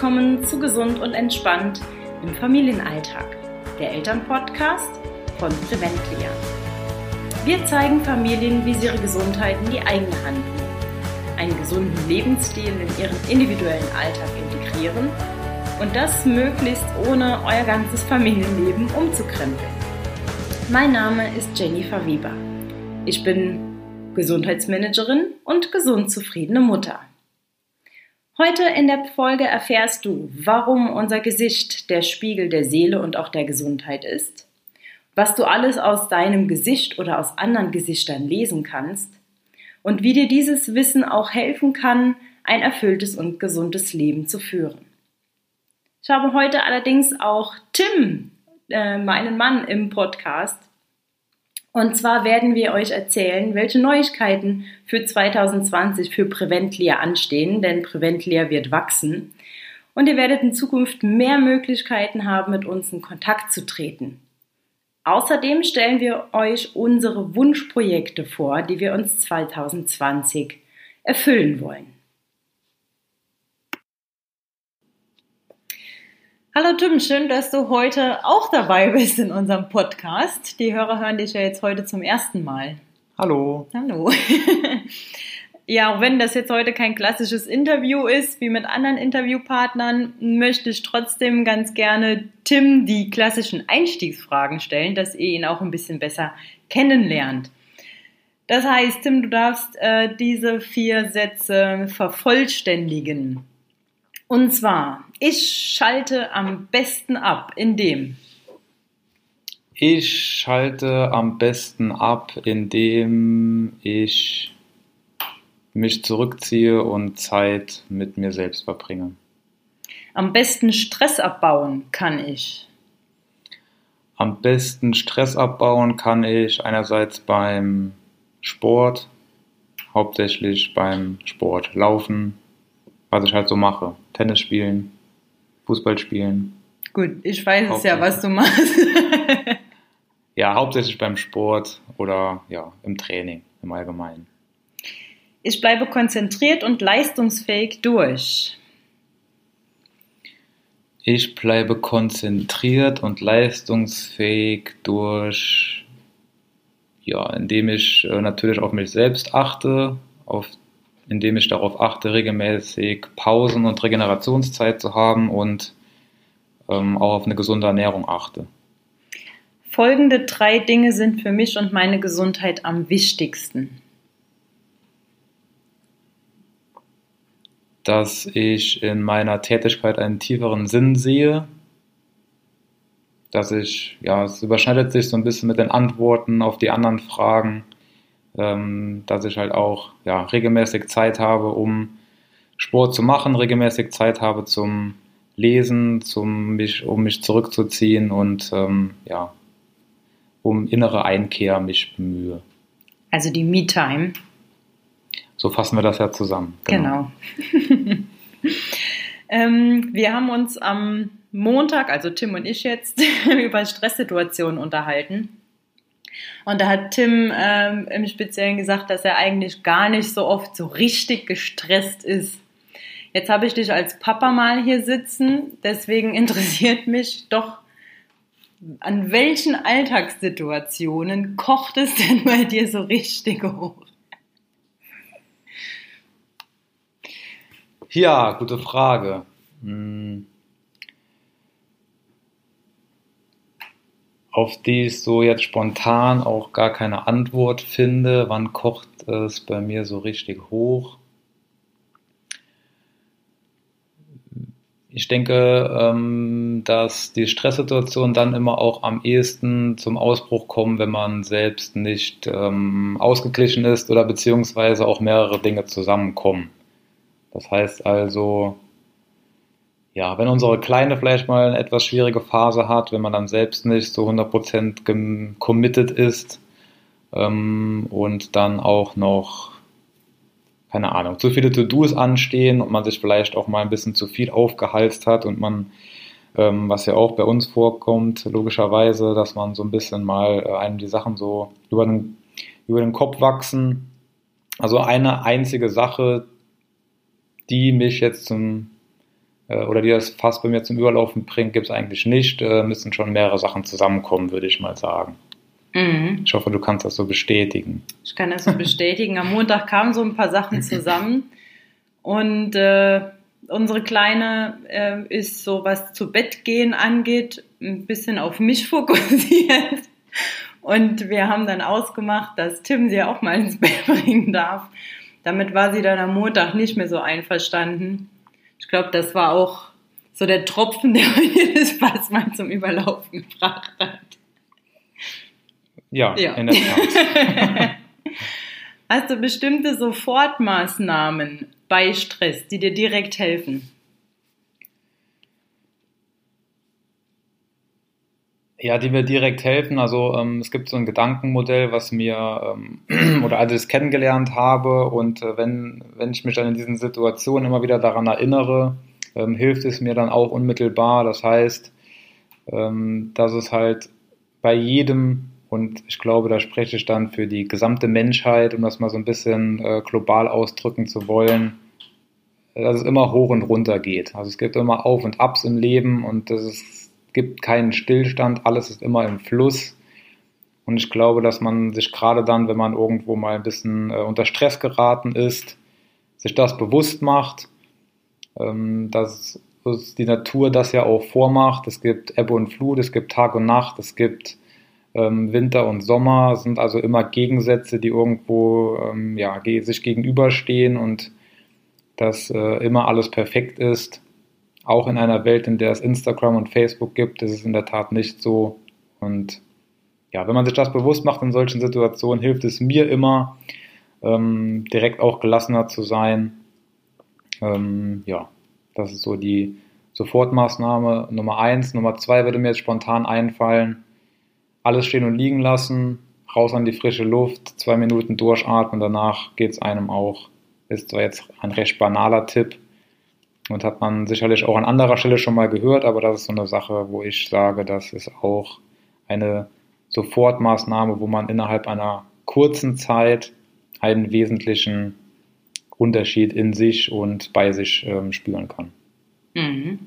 willkommen zu Gesund und Entspannt im Familienalltag, der Elternpodcast von Preventlia. Wir zeigen Familien, wie sie ihre Gesundheit in die eigene Hand nehmen, einen gesunden Lebensstil in ihren individuellen Alltag integrieren und das möglichst ohne euer ganzes Familienleben umzukrempeln. Mein Name ist Jennifer Weber. Ich bin Gesundheitsmanagerin und gesund zufriedene Mutter. Heute in der Folge erfährst du, warum unser Gesicht der Spiegel der Seele und auch der Gesundheit ist, was du alles aus deinem Gesicht oder aus anderen Gesichtern lesen kannst und wie dir dieses Wissen auch helfen kann, ein erfülltes und gesundes Leben zu führen. Ich habe heute allerdings auch Tim, äh, meinen Mann, im Podcast und zwar werden wir euch erzählen, welche Neuigkeiten für 2020 für Preventlia anstehen, denn Preventlia wird wachsen. Und ihr werdet in Zukunft mehr Möglichkeiten haben, mit uns in Kontakt zu treten. Außerdem stellen wir euch unsere Wunschprojekte vor, die wir uns 2020 erfüllen wollen. Hallo Tim, schön, dass du heute auch dabei bist in unserem Podcast. Die Hörer hören dich ja jetzt heute zum ersten Mal. Hallo. Hallo. ja, auch wenn das jetzt heute kein klassisches Interview ist, wie mit anderen Interviewpartnern, möchte ich trotzdem ganz gerne Tim die klassischen Einstiegsfragen stellen, dass ihr ihn auch ein bisschen besser kennenlernt. Das heißt, Tim, du darfst äh, diese vier Sätze vervollständigen. Und zwar, ich schalte am besten ab, indem. Ich schalte am besten ab, indem ich mich zurückziehe und Zeit mit mir selbst verbringe. Am besten Stress abbauen kann ich. Am besten Stress abbauen kann ich einerseits beim Sport, hauptsächlich beim Sport laufen, was ich halt so mache. Tennis spielen, Fußball spielen. Gut, ich weiß es ja, was du machst. ja, hauptsächlich beim Sport oder ja, im Training im Allgemeinen. Ich bleibe konzentriert und leistungsfähig durch. Ich bleibe konzentriert und leistungsfähig durch, ja, indem ich äh, natürlich auf mich selbst achte, auf indem ich darauf achte, regelmäßig Pausen und Regenerationszeit zu haben und ähm, auch auf eine gesunde Ernährung achte. Folgende drei Dinge sind für mich und meine Gesundheit am wichtigsten. Dass ich in meiner Tätigkeit einen tieferen Sinn sehe, dass ich, ja, es überschneidet sich so ein bisschen mit den Antworten auf die anderen Fragen, ähm, dass ich halt auch ja, regelmäßig Zeit habe, um Sport zu machen, regelmäßig Zeit habe zum Lesen, zum mich, um mich zurückzuziehen und ähm, ja, um innere Einkehr mich bemühe. Also die Me-Time. So fassen wir das ja zusammen. Genau. genau. ähm, wir haben uns am Montag, also Tim und ich jetzt, über Stresssituationen unterhalten. Und da hat Tim ähm, im Speziellen gesagt, dass er eigentlich gar nicht so oft so richtig gestresst ist. Jetzt habe ich dich als Papa mal hier sitzen, deswegen interessiert mich doch, an welchen Alltagssituationen kocht es denn bei dir so richtig hoch? Ja, gute Frage. Hm. Auf die ich so jetzt spontan auch gar keine Antwort finde. Wann kocht es bei mir so richtig hoch? Ich denke, ähm, dass die Stresssituationen dann immer auch am ehesten zum Ausbruch kommen, wenn man selbst nicht ähm, ausgeglichen ist oder beziehungsweise auch mehrere Dinge zusammenkommen. Das heißt also, ja, wenn unsere Kleine vielleicht mal eine etwas schwierige Phase hat, wenn man dann selbst nicht so 100% committed ist ähm, und dann auch noch, keine Ahnung, zu viele To-Dos anstehen und man sich vielleicht auch mal ein bisschen zu viel aufgehalst hat und man, ähm, was ja auch bei uns vorkommt, logischerweise, dass man so ein bisschen mal äh, einem die Sachen so über den, über den Kopf wachsen. Also eine einzige Sache, die mich jetzt zum oder die das fast bei mir zum Überlaufen bringt, gibt es eigentlich nicht. Äh, müssen schon mehrere Sachen zusammenkommen, würde ich mal sagen. Mhm. Ich hoffe, du kannst das so bestätigen. Ich kann das so bestätigen. Am Montag kamen so ein paar Sachen zusammen und äh, unsere Kleine äh, ist so, was zu Bett gehen angeht, ein bisschen auf mich fokussiert. Und wir haben dann ausgemacht, dass Tim sie auch mal ins Bett bringen darf. Damit war sie dann am Montag nicht mehr so einverstanden. Ich glaube, das war auch so der Tropfen, der jedes Fass mal zum Überlaufen gebracht hat. Ja, ja. in der Tat. Hast du bestimmte Sofortmaßnahmen bei Stress, die dir direkt helfen? Ja, die mir direkt helfen. Also ähm, es gibt so ein Gedankenmodell, was mir ähm, oder als ich es kennengelernt habe und äh, wenn, wenn ich mich dann in diesen Situationen immer wieder daran erinnere, ähm, hilft es mir dann auch unmittelbar. Das heißt, ähm, dass es halt bei jedem und ich glaube, da spreche ich dann für die gesamte Menschheit, um das mal so ein bisschen äh, global ausdrücken zu wollen, dass es immer hoch und runter geht. Also es gibt immer Auf und Abs im Leben und es ist gibt keinen Stillstand, alles ist immer im Fluss. Und ich glaube, dass man sich gerade dann, wenn man irgendwo mal ein bisschen äh, unter Stress geraten ist, sich das bewusst macht, ähm, dass die Natur das ja auch vormacht. Es gibt Ebbe und Flut, es gibt Tag und Nacht, es gibt ähm, Winter und Sommer, es sind also immer Gegensätze, die irgendwo ähm, ja, sich gegenüberstehen und dass äh, immer alles perfekt ist auch in einer Welt, in der es Instagram und Facebook gibt, ist es in der Tat nicht so. Und ja, wenn man sich das bewusst macht in solchen Situationen, hilft es mir immer, ähm, direkt auch gelassener zu sein. Ähm, ja, das ist so die Sofortmaßnahme Nummer eins. Nummer zwei würde mir jetzt spontan einfallen. Alles stehen und liegen lassen, raus an die frische Luft, zwei Minuten durchatmen, danach geht es einem auch. Ist zwar jetzt ein recht banaler Tipp, und hat man sicherlich auch an anderer Stelle schon mal gehört, aber das ist so eine Sache, wo ich sage, das ist auch eine Sofortmaßnahme, wo man innerhalb einer kurzen Zeit einen wesentlichen Unterschied in sich und bei sich ähm, spüren kann. Mhm.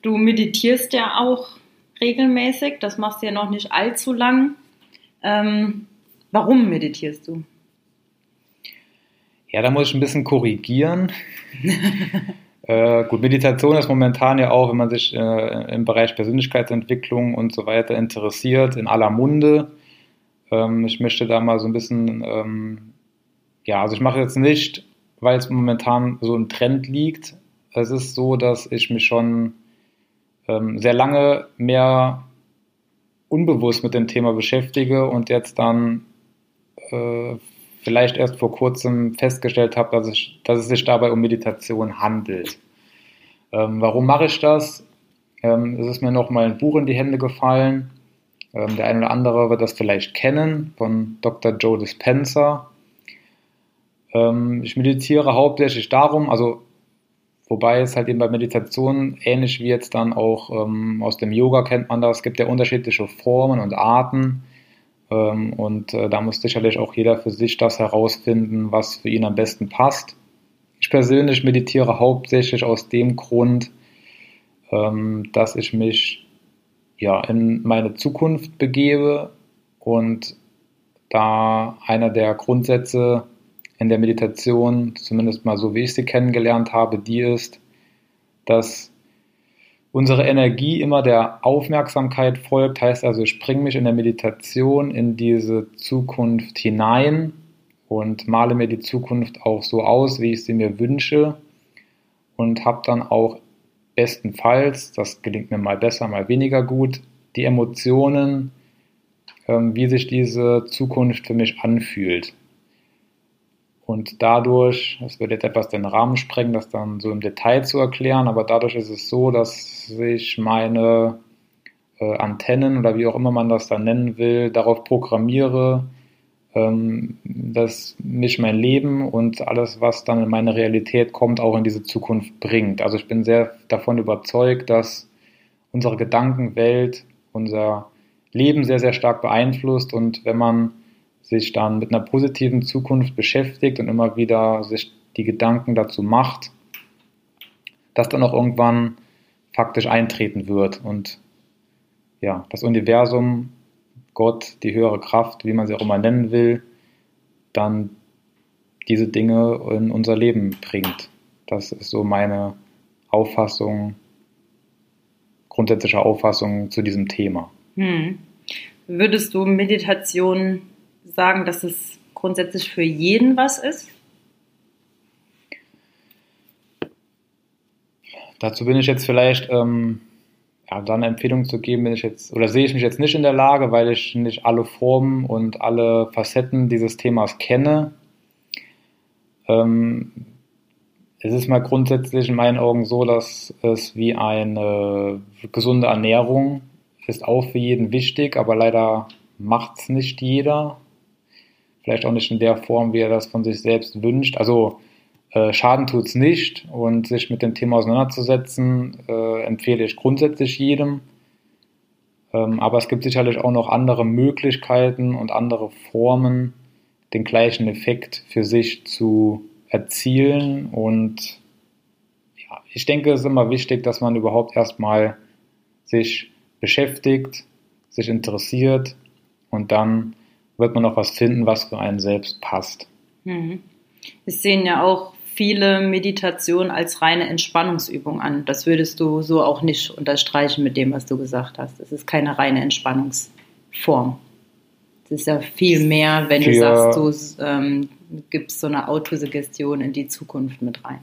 Du meditierst ja auch regelmäßig, das machst du ja noch nicht allzu lang. Ähm, warum meditierst du? Ja, da muss ich ein bisschen korrigieren. äh, gut, Meditation ist momentan ja auch, wenn man sich äh, im Bereich Persönlichkeitsentwicklung und so weiter interessiert, in aller Munde. Ähm, ich möchte da mal so ein bisschen, ähm, ja, also ich mache jetzt nicht, weil es momentan so ein Trend liegt. Es ist so, dass ich mich schon ähm, sehr lange mehr unbewusst mit dem Thema beschäftige und jetzt dann äh, vielleicht erst vor kurzem festgestellt habe, dass, ich, dass es sich dabei um Meditation handelt. Ähm, warum mache ich das? Ähm, es ist mir nochmal ein Buch in die Hände gefallen. Ähm, der eine oder andere wird das vielleicht kennen, von Dr. Joe Dispenza. Ähm, ich meditiere hauptsächlich darum, also wobei es halt eben bei Meditation ähnlich wie jetzt dann auch ähm, aus dem Yoga kennt man das, es gibt ja unterschiedliche Formen und Arten und äh, da muss sicherlich auch jeder für sich das herausfinden, was für ihn am besten passt. Ich persönlich meditiere hauptsächlich aus dem Grund, ähm, dass ich mich ja, in meine Zukunft begebe und da einer der Grundsätze in der Meditation, zumindest mal so wie ich sie kennengelernt habe, die ist, dass unsere Energie immer der Aufmerksamkeit folgt, heißt also, ich bringe mich in der Meditation in diese Zukunft hinein und male mir die Zukunft auch so aus, wie ich sie mir wünsche und habe dann auch bestenfalls, das gelingt mir mal besser, mal weniger gut, die Emotionen, ähm, wie sich diese Zukunft für mich anfühlt. Und dadurch, das wird jetzt etwas den Rahmen sprengen, das dann so im Detail zu erklären, aber dadurch ist es so, dass sich meine äh, Antennen oder wie auch immer man das dann nennen will, darauf programmiere, ähm, dass mich mein Leben und alles, was dann in meine Realität kommt, auch in diese Zukunft bringt. Also ich bin sehr davon überzeugt, dass unsere Gedankenwelt unser Leben sehr, sehr stark beeinflusst und wenn man sich dann mit einer positiven Zukunft beschäftigt und immer wieder sich die Gedanken dazu macht, das dann auch irgendwann faktisch eintreten wird. Und ja, das Universum, Gott, die höhere Kraft, wie man sie auch immer nennen will, dann diese Dinge in unser Leben bringt. Das ist so meine Auffassung, grundsätzliche Auffassung zu diesem Thema. Hm. Würdest du Meditation sagen, dass es grundsätzlich für jeden was ist? Dazu bin ich jetzt vielleicht, ähm, ja, da eine Empfehlung zu geben, bin ich jetzt, oder sehe ich mich jetzt nicht in der Lage, weil ich nicht alle Formen und alle Facetten dieses Themas kenne. Ähm, es ist mal grundsätzlich in meinen Augen so, dass es wie eine gesunde Ernährung ist auch für jeden wichtig, aber leider macht es nicht jeder. Vielleicht auch nicht in der Form, wie er das von sich selbst wünscht. Also äh, Schaden tut es nicht und sich mit dem Thema auseinanderzusetzen, äh, empfehle ich grundsätzlich jedem. Ähm, aber es gibt sicherlich auch noch andere Möglichkeiten und andere Formen, den gleichen Effekt für sich zu erzielen. Und ja, ich denke, es ist immer wichtig, dass man überhaupt erstmal sich beschäftigt, sich interessiert und dann wird man auch was finden, was für einen selbst passt. Mhm. Wir sehen ja auch viele Meditationen als reine Entspannungsübung an. Das würdest du so auch nicht unterstreichen mit dem, was du gesagt hast. Es ist keine reine Entspannungsform. Es ist ja viel mehr, wenn du sagst, du ähm, gibst so eine Autosuggestion in die Zukunft mit rein.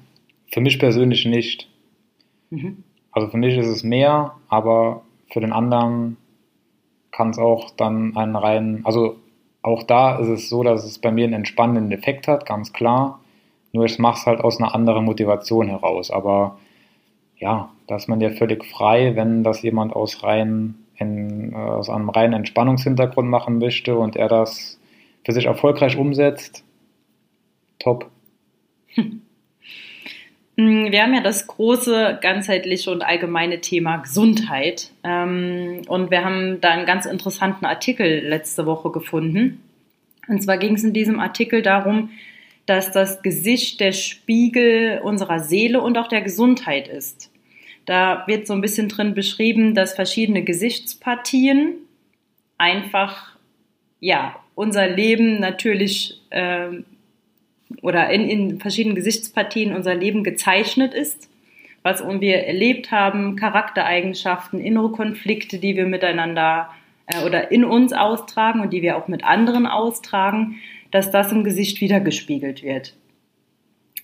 Für mich persönlich nicht. Mhm. Also für mich ist es mehr, aber für den anderen kann es auch dann einen reinen, also auch da ist es so, dass es bei mir einen entspannenden Effekt hat, ganz klar. Nur ich mache es halt aus einer anderen Motivation heraus. Aber ja, da ist man ja völlig frei, wenn das jemand aus, rein, in, äh, aus einem reinen Entspannungshintergrund machen möchte und er das für sich erfolgreich umsetzt. Top. Mm, wir haben ja das große, ganzheitliche und allgemeine Thema Gesundheit. Ähm, und wir haben da einen ganz interessanten Artikel letzte Woche gefunden. Und zwar ging es in diesem Artikel darum, dass das Gesicht der Spiegel unserer Seele und auch der Gesundheit ist. Da wird so ein bisschen drin beschrieben, dass verschiedene Gesichtspartien einfach, ja, unser Leben natürlich äh, oder in, in verschiedenen Gesichtspartien unser Leben gezeichnet ist, was wir erlebt haben, Charaktereigenschaften, innere Konflikte, die wir miteinander äh, oder in uns austragen und die wir auch mit anderen austragen dass das im Gesicht wiedergespiegelt wird.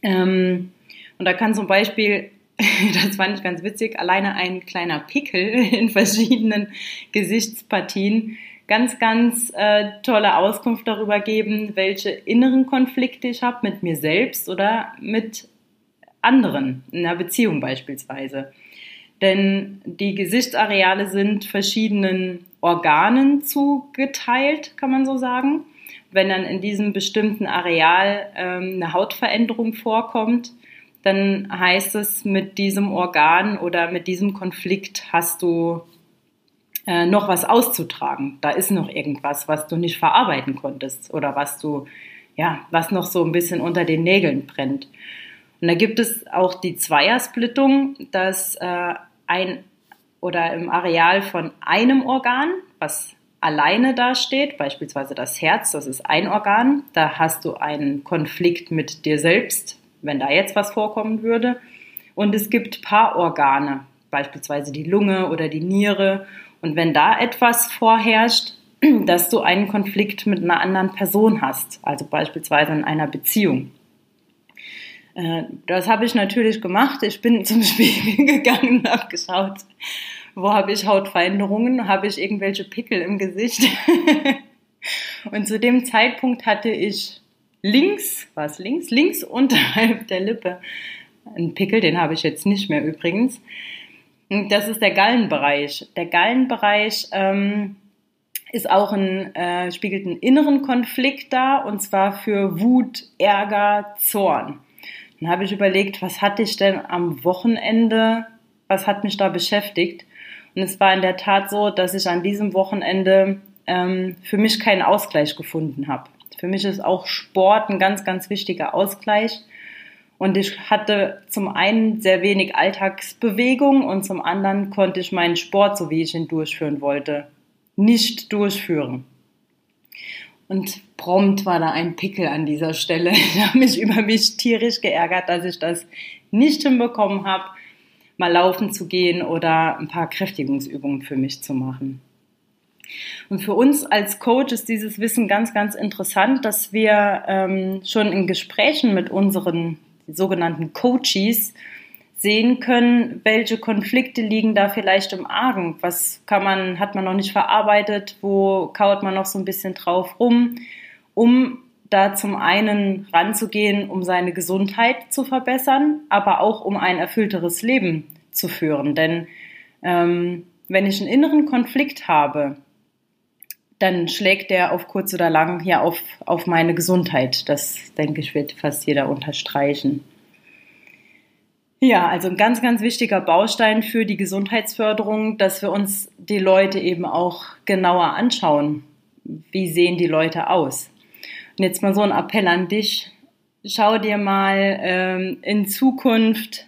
Ähm, und da kann zum Beispiel, das fand ich ganz witzig, alleine ein kleiner Pickel in verschiedenen Gesichtspartien ganz, ganz äh, tolle Auskunft darüber geben, welche inneren Konflikte ich habe mit mir selbst oder mit anderen, in einer Beziehung beispielsweise. Denn die Gesichtsareale sind verschiedenen Organen zugeteilt, kann man so sagen wenn dann in diesem bestimmten Areal ähm, eine Hautveränderung vorkommt, dann heißt es, mit diesem Organ oder mit diesem Konflikt hast du äh, noch was auszutragen. Da ist noch irgendwas, was du nicht verarbeiten konntest oder was du, ja, was noch so ein bisschen unter den Nägeln brennt. Und da gibt es auch die Zweiersplittung, dass äh, ein oder im Areal von einem Organ, was alleine dasteht, beispielsweise das Herz, das ist ein Organ, da hast du einen Konflikt mit dir selbst, wenn da jetzt was vorkommen würde. Und es gibt Paarorgane, beispielsweise die Lunge oder die Niere. Und wenn da etwas vorherrscht, dass du einen Konflikt mit einer anderen Person hast, also beispielsweise in einer Beziehung. Äh, das habe ich natürlich gemacht. Ich bin zum Spiegel gegangen und habe geschaut, wo habe ich Hautveränderungen, habe ich irgendwelche Pickel im Gesicht. und zu dem Zeitpunkt hatte ich links, was links, links unterhalb der Lippe einen Pickel, den habe ich jetzt nicht mehr übrigens. Das ist der Gallenbereich. Der Gallenbereich ähm, ist auch ein, äh, spiegelt einen inneren Konflikt da und zwar für Wut, Ärger, Zorn. Dann habe ich überlegt, was hatte ich denn am Wochenende, was hat mich da beschäftigt? Und es war in der Tat so, dass ich an diesem Wochenende ähm, für mich keinen Ausgleich gefunden habe. Für mich ist auch Sport ein ganz, ganz wichtiger Ausgleich. Und ich hatte zum einen sehr wenig Alltagsbewegung und zum anderen konnte ich meinen Sport, so wie ich ihn durchführen wollte, nicht durchführen. Und prompt war da ein Pickel an dieser Stelle. Ich habe mich über mich tierisch geärgert, dass ich das nicht hinbekommen habe, mal laufen zu gehen oder ein paar Kräftigungsübungen für mich zu machen. Und für uns als Coach ist dieses Wissen ganz, ganz interessant, dass wir ähm, schon in Gesprächen mit unseren sogenannten Coaches sehen können, welche Konflikte liegen da vielleicht im Argen. Was kann man, hat man noch nicht verarbeitet, wo kaut man noch so ein bisschen drauf rum, um da zum einen ranzugehen, um seine Gesundheit zu verbessern, aber auch um ein erfüllteres Leben zu führen. Denn ähm, wenn ich einen inneren Konflikt habe, dann schlägt der auf kurz oder lang hier auf, auf meine Gesundheit. Das, denke ich, wird fast jeder unterstreichen. Ja, also ein ganz, ganz wichtiger Baustein für die Gesundheitsförderung, dass wir uns die Leute eben auch genauer anschauen. Wie sehen die Leute aus? Und jetzt mal so ein Appell an dich. Schau dir mal ähm, in Zukunft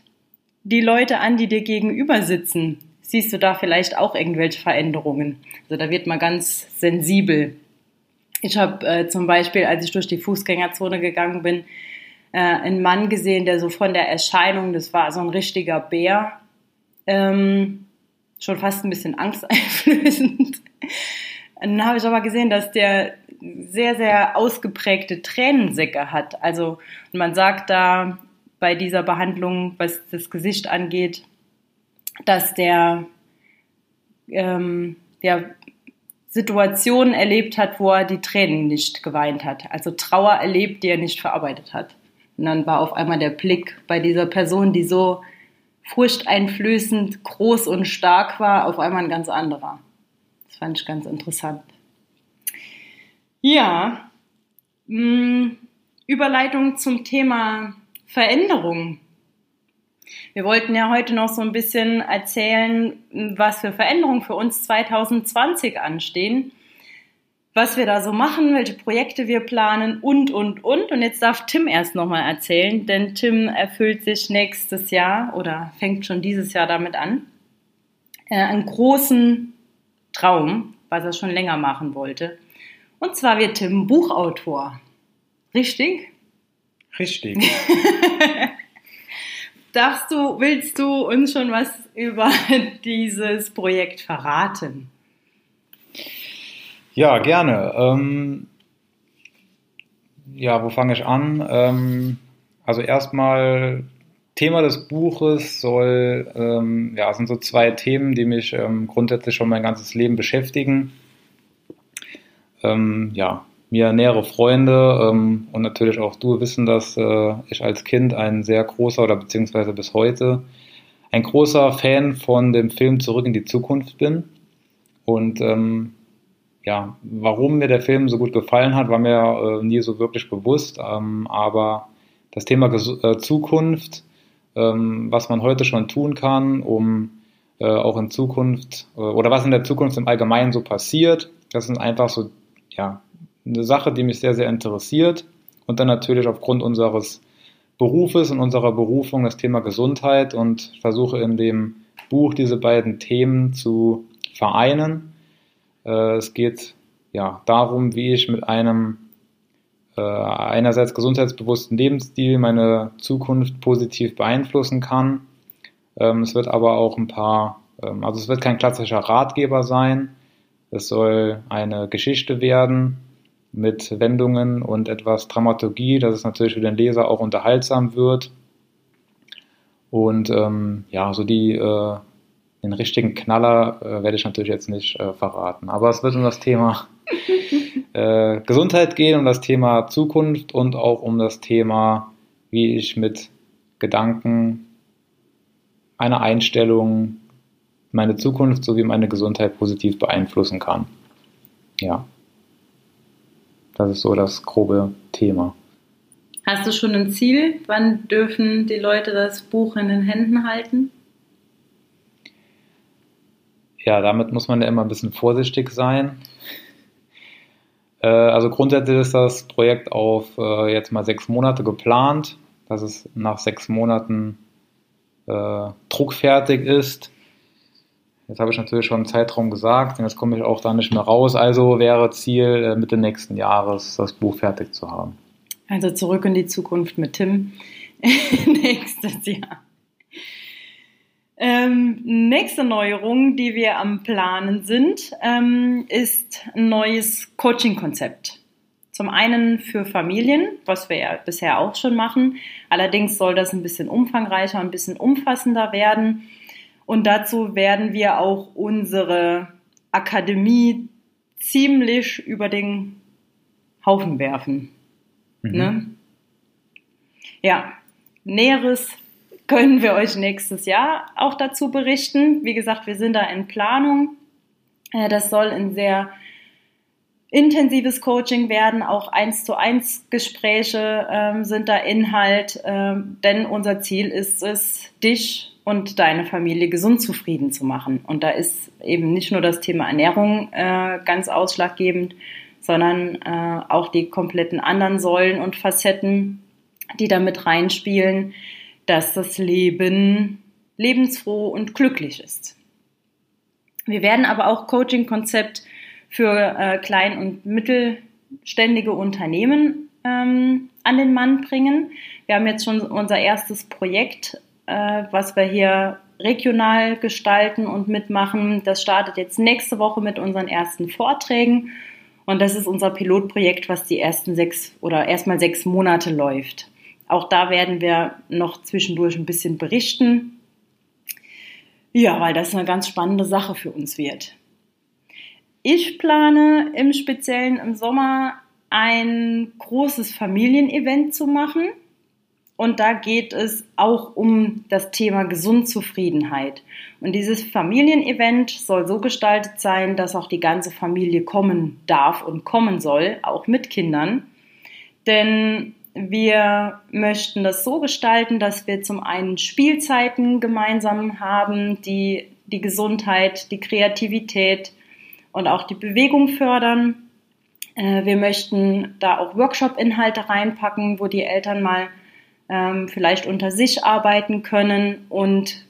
die Leute an, die dir gegenüber sitzen. Siehst du da vielleicht auch irgendwelche Veränderungen? Also da wird man ganz sensibel. Ich habe äh, zum Beispiel, als ich durch die Fußgängerzone gegangen bin, äh, einen Mann gesehen, der so von der Erscheinung, das war so ein richtiger Bär, ähm, schon fast ein bisschen angsteinflößend. Dann habe ich aber gesehen, dass der sehr, sehr ausgeprägte Tränensäcke hat. Also man sagt da bei dieser Behandlung, was das Gesicht angeht, dass der ähm, ja, Situationen erlebt hat, wo er die Tränen nicht geweint hat. Also Trauer erlebt, die er nicht verarbeitet hat. Und dann war auf einmal der Blick bei dieser Person, die so furchteinflößend groß und stark war, auf einmal ein ganz anderer. Das fand ich ganz interessant. Ja, mm, Überleitung zum Thema Veränderung. Wir wollten ja heute noch so ein bisschen erzählen, was für Veränderungen für uns 2020 anstehen, was wir da so machen, welche Projekte wir planen und, und, und. Und jetzt darf Tim erst nochmal erzählen, denn Tim erfüllt sich nächstes Jahr oder fängt schon dieses Jahr damit an, äh, einen großen Traum, was er schon länger machen wollte. Und zwar wird Tim Buchautor. Richtig? Richtig. Darfst du, willst du uns schon was über dieses Projekt verraten? Ja, gerne. Ähm, ja, wo fange ich an? Ähm, also erstmal Thema des Buches soll, ähm, ja, sind so zwei Themen, die mich ähm, grundsätzlich schon mein ganzes Leben beschäftigen. Ähm, ja, mir nähere Freunde ähm, und natürlich auch du wissen, dass äh, ich als Kind ein sehr großer oder beziehungsweise bis heute ein großer Fan von dem Film Zurück in die Zukunft bin. Und ähm, ja, warum mir der Film so gut gefallen hat, war mir äh, nie so wirklich bewusst. Ähm, aber das Thema Ges äh, Zukunft, ähm, was man heute schon tun kann, um äh, auch in Zukunft äh, oder was in der Zukunft im Allgemeinen so passiert, das sind einfach so ja, eine Sache, die mich sehr, sehr interessiert. Und dann natürlich aufgrund unseres Berufes und unserer Berufung das Thema Gesundheit und versuche in dem Buch diese beiden Themen zu vereinen. Äh, es geht ja darum, wie ich mit einem äh, einerseits gesundheitsbewussten Lebensstil meine Zukunft positiv beeinflussen kann. Ähm, es wird aber auch ein paar, ähm, also es wird kein klassischer Ratgeber sein. Es soll eine Geschichte werden, mit Wendungen und etwas Dramaturgie, dass es natürlich für den Leser auch unterhaltsam wird. Und ähm, ja, so die äh, den richtigen Knaller äh, werde ich natürlich jetzt nicht äh, verraten. Aber es wird um das Thema äh, Gesundheit gehen, um das Thema Zukunft und auch um das Thema, wie ich mit Gedanken, einer Einstellung meine Zukunft sowie meine Gesundheit positiv beeinflussen kann. Ja. Das ist so das grobe Thema. Hast du schon ein Ziel? Wann dürfen die Leute das Buch in den Händen halten? Ja, damit muss man ja immer ein bisschen vorsichtig sein. Äh, also grundsätzlich ist das Projekt auf äh, jetzt mal sechs Monate geplant. dass es nach sechs Monaten äh, druckfertig ist. Jetzt habe ich natürlich schon einen Zeitraum gesagt und jetzt komme ich auch da nicht mehr raus. Also wäre Ziel, äh, Mitte nächsten Jahres das Buch fertig zu haben. Also zurück in die Zukunft mit Tim nächstes Jahr. Ähm, nächste Neuerung, die wir am Planen sind, ähm, ist ein neues Coaching-Konzept. Zum einen für Familien, was wir ja bisher auch schon machen. Allerdings soll das ein bisschen umfangreicher, ein bisschen umfassender werden. Und dazu werden wir auch unsere Akademie ziemlich über den Haufen werfen. Mhm. Ne? Ja, Näheres können wir euch nächstes Jahr auch dazu berichten. Wie gesagt, wir sind da in Planung. Äh, das soll ein sehr intensives Coaching werden, auch eins zu eins Gespräche ähm, sind da Inhalt, ähm, denn unser Ziel ist es, dich und deine Familie gesund zufrieden zu machen. Und da ist eben nicht nur das Thema Ernährung äh, ganz ausschlaggebend, sondern äh, auch die kompletten anderen Säulen und Facetten, die da mit reinspielen, dass das Leben lebensfroh und glücklich ist. Wir werden aber auch Coaching-Konzept für äh, klein- und mittelständige Unternehmen ähm, an den Mann bringen. Wir haben jetzt schon unser erstes Projekt, äh, was wir hier regional gestalten und mitmachen. Das startet jetzt nächste Woche mit unseren ersten Vorträgen. Und das ist unser Pilotprojekt, was die ersten sechs oder erstmal sechs Monate läuft. Auch da werden wir noch zwischendurch ein bisschen berichten. Ja, weil das eine ganz spannende Sache für uns wird. Ich plane im Speziellen im Sommer ein großes Familienevent zu machen. Und da geht es auch um das Thema Gesundzufriedenheit. Und dieses Familienevent soll so gestaltet sein, dass auch die ganze Familie kommen darf und kommen soll, auch mit Kindern. Denn wir möchten das so gestalten, dass wir zum einen Spielzeiten gemeinsam haben, die die Gesundheit, die Kreativität und auch die Bewegung fördern. Äh, wir möchten da auch Workshop-Inhalte reinpacken, wo die Eltern mal ähm, vielleicht unter sich arbeiten können und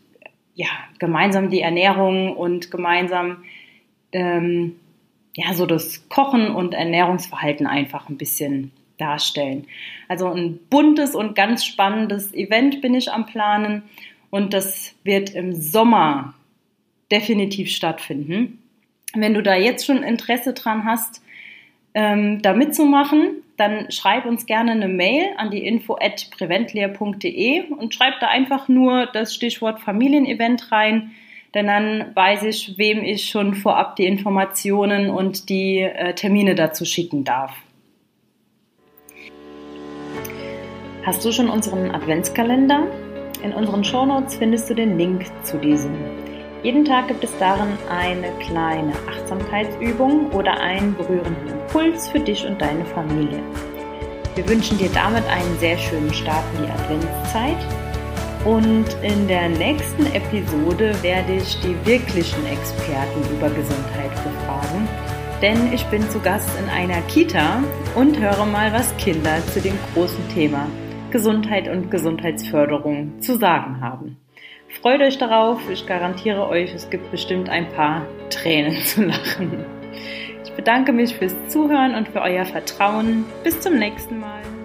ja, gemeinsam die Ernährung und gemeinsam ähm, ja, so das Kochen und Ernährungsverhalten einfach ein bisschen darstellen. Also ein buntes und ganz spannendes Event bin ich am Planen und das wird im Sommer definitiv stattfinden. Wenn du da jetzt schon Interesse dran hast, ähm, da mitzumachen, dann schreib uns gerne eine Mail an die info at preventlehr.de und schreib da einfach nur das Stichwort Familienevent rein, denn dann weiß ich, wem ich schon vorab die Informationen und die äh, Termine dazu schicken darf. Hast du schon unseren Adventskalender? In unseren Shownotes findest du den Link zu diesem. Jeden Tag gibt es darin eine kleine Achtsamkeitsübung oder einen berührenden Impuls für dich und deine Familie. Wir wünschen dir damit einen sehr schönen Start in die Adventszeit und in der nächsten Episode werde ich die wirklichen Experten über Gesundheit befragen, denn ich bin zu Gast in einer Kita und höre mal, was Kinder zu dem großen Thema Gesundheit und Gesundheitsförderung zu sagen haben. Freut euch darauf, ich garantiere euch, es gibt bestimmt ein paar Tränen zu lachen. Ich bedanke mich fürs Zuhören und für euer Vertrauen. Bis zum nächsten Mal.